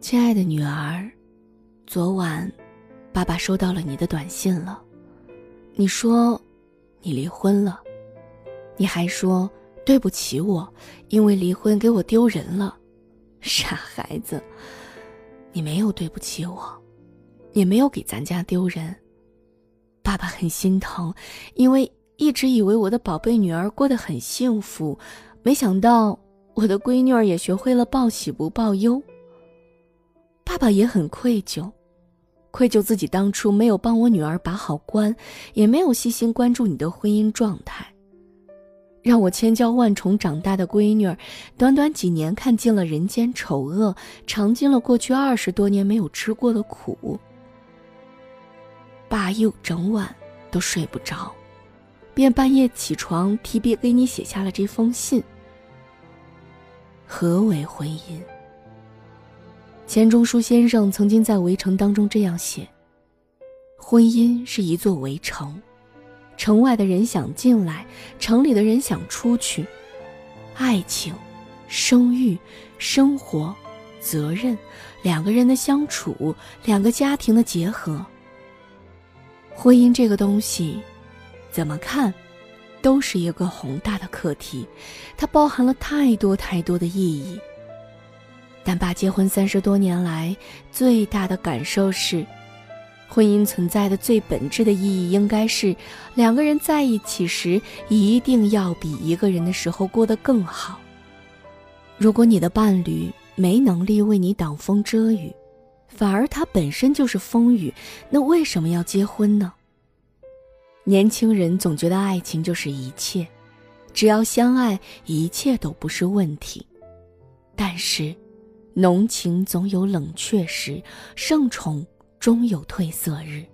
亲爱的女儿，昨晚，爸爸收到了你的短信了。你说，你离婚了，你还说对不起我，因为离婚给我丢人了。傻孩子，你没有对不起我，也没有给咱家丢人。爸爸很心疼，因为一直以为我的宝贝女儿过得很幸福，没想到我的闺女儿也学会了报喜不报忧。爸也很愧疚，愧疚自己当初没有帮我女儿把好关，也没有细心关注你的婚姻状态。让我千娇万宠长大的闺女，短短几年看尽了人间丑恶，尝尽了过去二十多年没有吃过的苦。爸又整晚都睡不着，便半夜起床提笔给你写下了这封信。何为婚姻？钱钟书先生曾经在《围城》当中这样写：“婚姻是一座围城，城外的人想进来，城里的人想出去。爱情、生育、生活、责任，两个人的相处，两个家庭的结合。婚姻这个东西，怎么看，都是一个宏大的课题，它包含了太多太多的意义。”但爸结婚三十多年来，最大的感受是，婚姻存在的最本质的意义，应该是两个人在一起时，一定要比一个人的时候过得更好。如果你的伴侣没能力为你挡风遮雨，反而他本身就是风雨，那为什么要结婚呢？年轻人总觉得爱情就是一切，只要相爱，一切都不是问题。但是。浓情总有冷却时，盛宠终有褪色日。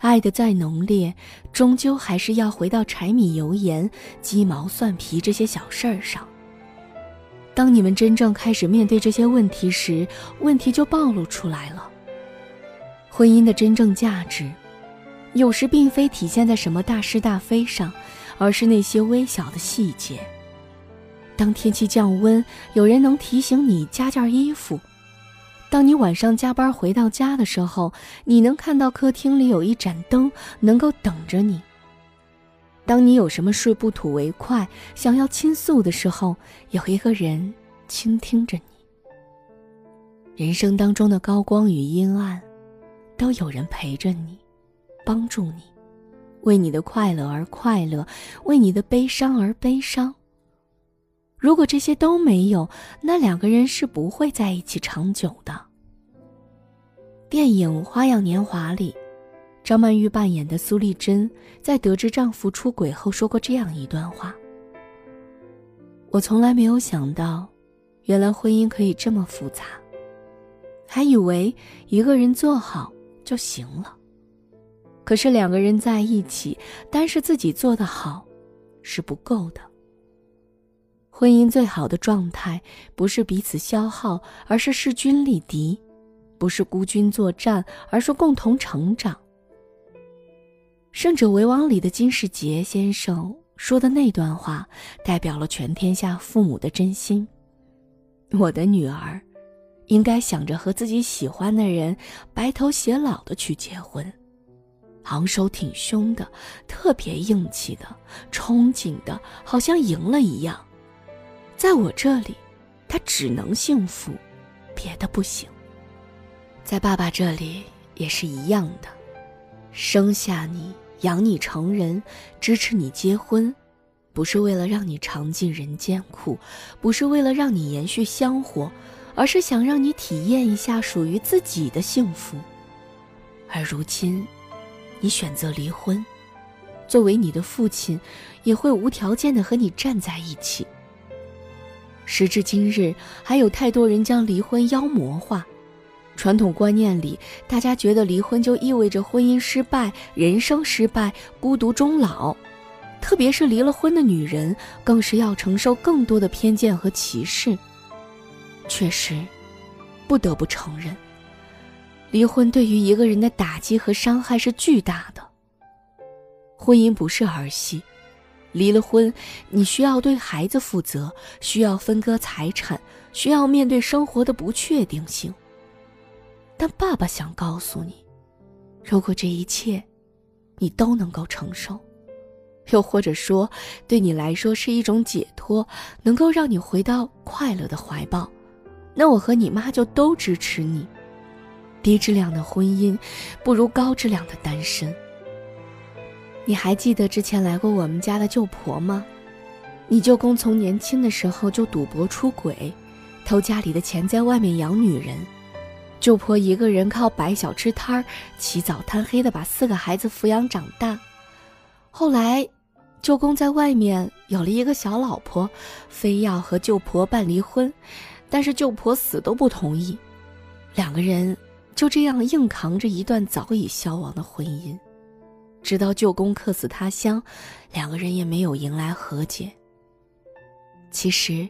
爱的再浓烈，终究还是要回到柴米油盐、鸡毛蒜皮这些小事儿上。当你们真正开始面对这些问题时，问题就暴露出来了。婚姻的真正价值，有时并非体现在什么大是大非上，而是那些微小的细节。当天气降温，有人能提醒你加件衣服；当你晚上加班回到家的时候，你能看到客厅里有一盏灯能够等着你；当你有什么事不吐为快，想要倾诉的时候，有一个人倾听着你。人生当中的高光与阴暗，都有人陪着你，帮助你，为你的快乐而快乐，为你的悲伤而悲伤。如果这些都没有，那两个人是不会在一起长久的。电影《花样年华》里，张曼玉扮演的苏丽珍在得知丈夫出轨后说过这样一段话：“我从来没有想到，原来婚姻可以这么复杂，还以为一个人做好就行了。可是两个人在一起，单是自己做得好，是不够的。”婚姻最好的状态，不是彼此消耗，而是势均力敌；不是孤军作战，而是共同成长。《胜者为王》里的金世杰先生说的那段话，代表了全天下父母的真心。我的女儿，应该想着和自己喜欢的人白头偕老的去结婚，昂首挺胸的，特别硬气的，憧憬的，好像赢了一样。在我这里，他只能幸福，别的不行。在爸爸这里也是一样的，生下你，养你成人，支持你结婚，不是为了让你尝尽人间苦，不是为了让你延续香火，而是想让你体验一下属于自己的幸福。而如今，你选择离婚，作为你的父亲，也会无条件的和你站在一起。时至今日，还有太多人将离婚妖魔化。传统观念里，大家觉得离婚就意味着婚姻失败、人生失败、孤独终老。特别是离了婚的女人，更是要承受更多的偏见和歧视。确实，不得不承认，离婚对于一个人的打击和伤害是巨大的。婚姻不是儿戏。离了婚，你需要对孩子负责，需要分割财产，需要面对生活的不确定性。但爸爸想告诉你，如果这一切，你都能够承受，又或者说，对你来说是一种解脱，能够让你回到快乐的怀抱，那我和你妈就都支持你。低质量的婚姻，不如高质量的单身。你还记得之前来过我们家的舅婆吗？你舅公从年轻的时候就赌博出轨，偷家里的钱在外面养女人，舅婆一个人靠摆小吃摊儿，起早贪黑的把四个孩子抚养长大。后来，舅公在外面有了一个小老婆，非要和舅婆办离婚，但是舅婆死都不同意，两个人就这样硬扛着一段早已消亡的婚姻，直到舅公客死他乡，两个人也没有迎来和解。其实，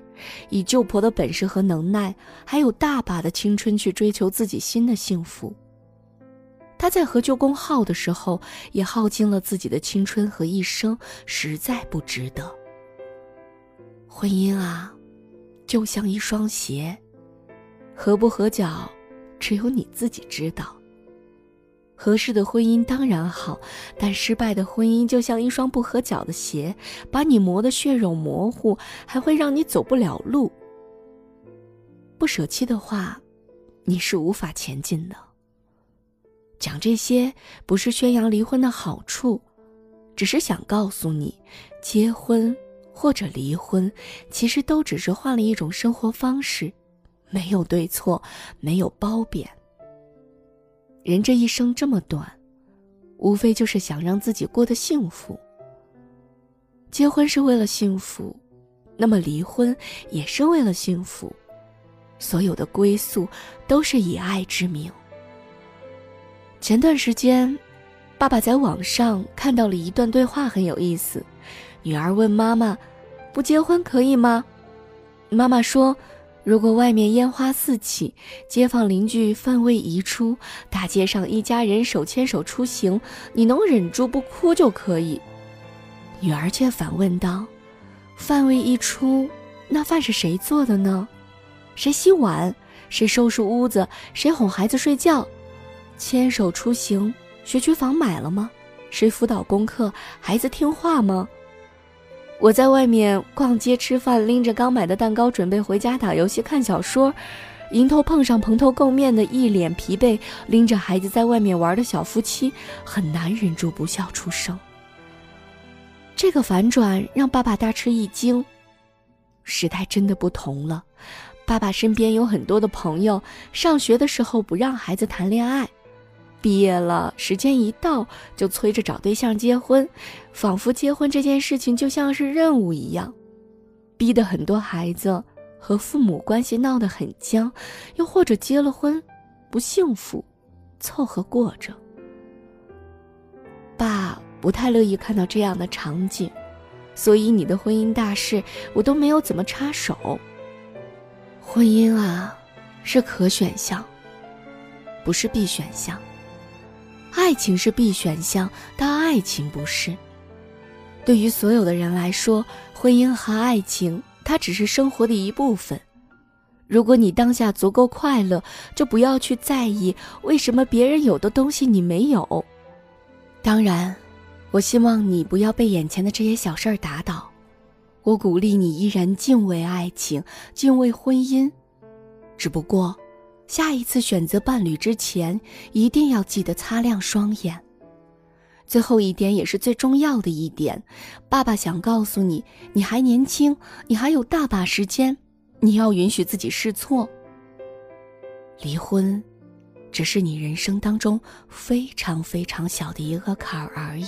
以舅婆的本事和能耐，还有大把的青春去追求自己新的幸福。她在和舅公耗的时候，也耗尽了自己的青春和一生，实在不值得。婚姻啊，就像一双鞋，合不合脚，只有你自己知道。合适的婚姻当然好，但失败的婚姻就像一双不合脚的鞋，把你磨得血肉模糊，还会让你走不了路。不舍弃的话，你是无法前进的。讲这些不是宣扬离婚的好处，只是想告诉你，结婚或者离婚，其实都只是换了一种生活方式，没有对错，没有褒贬。人这一生这么短，无非就是想让自己过得幸福。结婚是为了幸福，那么离婚也是为了幸福。所有的归宿都是以爱之名。前段时间，爸爸在网上看到了一段对话，很有意思。女儿问妈妈：“不结婚可以吗？”妈妈说。如果外面烟花四起，街坊邻居饭味一出，大街上一家人手牵手出行，你能忍住不哭就可以。女儿却反问道：“饭味一出，那饭是谁做的呢？谁洗碗？谁收拾屋子？谁哄孩子睡觉？牵手出行，学区房买了吗？谁辅导功课？孩子听话吗？”我在外面逛街吃饭，拎着刚买的蛋糕，准备回家打游戏看小说，迎头碰上蓬头垢面的一脸疲惫，拎着孩子在外面玩的小夫妻，很难忍住不笑出声。这个反转让爸爸大吃一惊。时代真的不同了，爸爸身边有很多的朋友，上学的时候不让孩子谈恋爱。毕业了，时间一到就催着找对象结婚，仿佛结婚这件事情就像是任务一样，逼得很多孩子和父母关系闹得很僵，又或者结了婚不幸福，凑合过着。爸不太乐意看到这样的场景，所以你的婚姻大事我都没有怎么插手。婚姻啊，是可选项，不是必选项。爱情是必选项，但爱情不是。对于所有的人来说，婚姻和爱情它只是生活的一部分。如果你当下足够快乐，就不要去在意为什么别人有的东西你没有。当然，我希望你不要被眼前的这些小事儿打倒。我鼓励你依然敬畏爱情，敬畏婚姻。只不过。下一次选择伴侣之前，一定要记得擦亮双眼。最后一点也是最重要的一点，爸爸想告诉你：你还年轻，你还有大把时间，你要允许自己试错。离婚，只是你人生当中非常非常小的一个坎儿而已。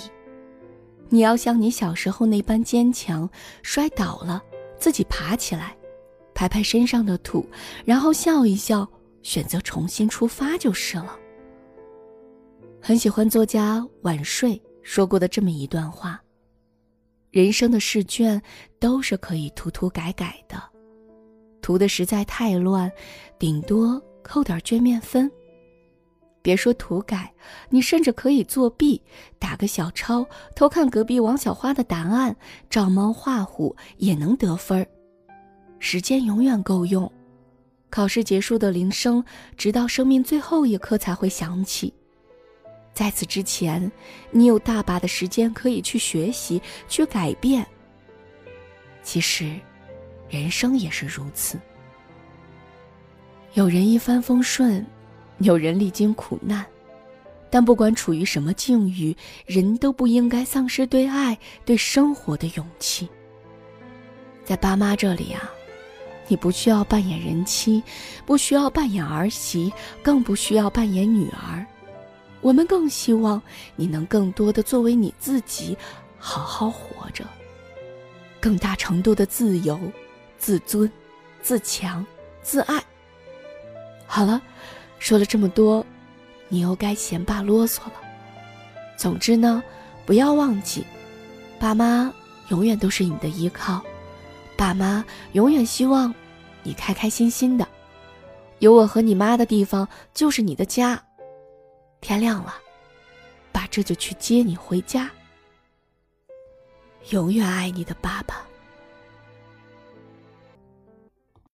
你要像你小时候那般坚强，摔倒了自己爬起来，拍拍身上的土，然后笑一笑。选择重新出发就是了。很喜欢作家晚睡说过的这么一段话：人生的试卷都是可以涂涂改改的，涂的实在太乱，顶多扣点卷面分。别说涂改，你甚至可以作弊，打个小抄，偷看隔壁王小花的答案，照猫画虎也能得分儿。时间永远够用。考试结束的铃声，直到生命最后一刻才会响起。在此之前，你有大把的时间可以去学习、去改变。其实，人生也是如此。有人一帆风顺，有人历经苦难，但不管处于什么境遇，人都不应该丧失对爱、对生活的勇气。在爸妈这里啊。你不需要扮演人妻，不需要扮演儿媳，更不需要扮演女儿。我们更希望你能更多的作为你自己，好好活着，更大程度的自由、自尊、自强、自爱。好了，说了这么多，你又该嫌爸啰嗦了。总之呢，不要忘记，爸妈永远都是你的依靠。爸妈永远希望你开开心心的，有我和你妈的地方就是你的家。天亮了，爸这就去接你回家。永远爱你的爸爸。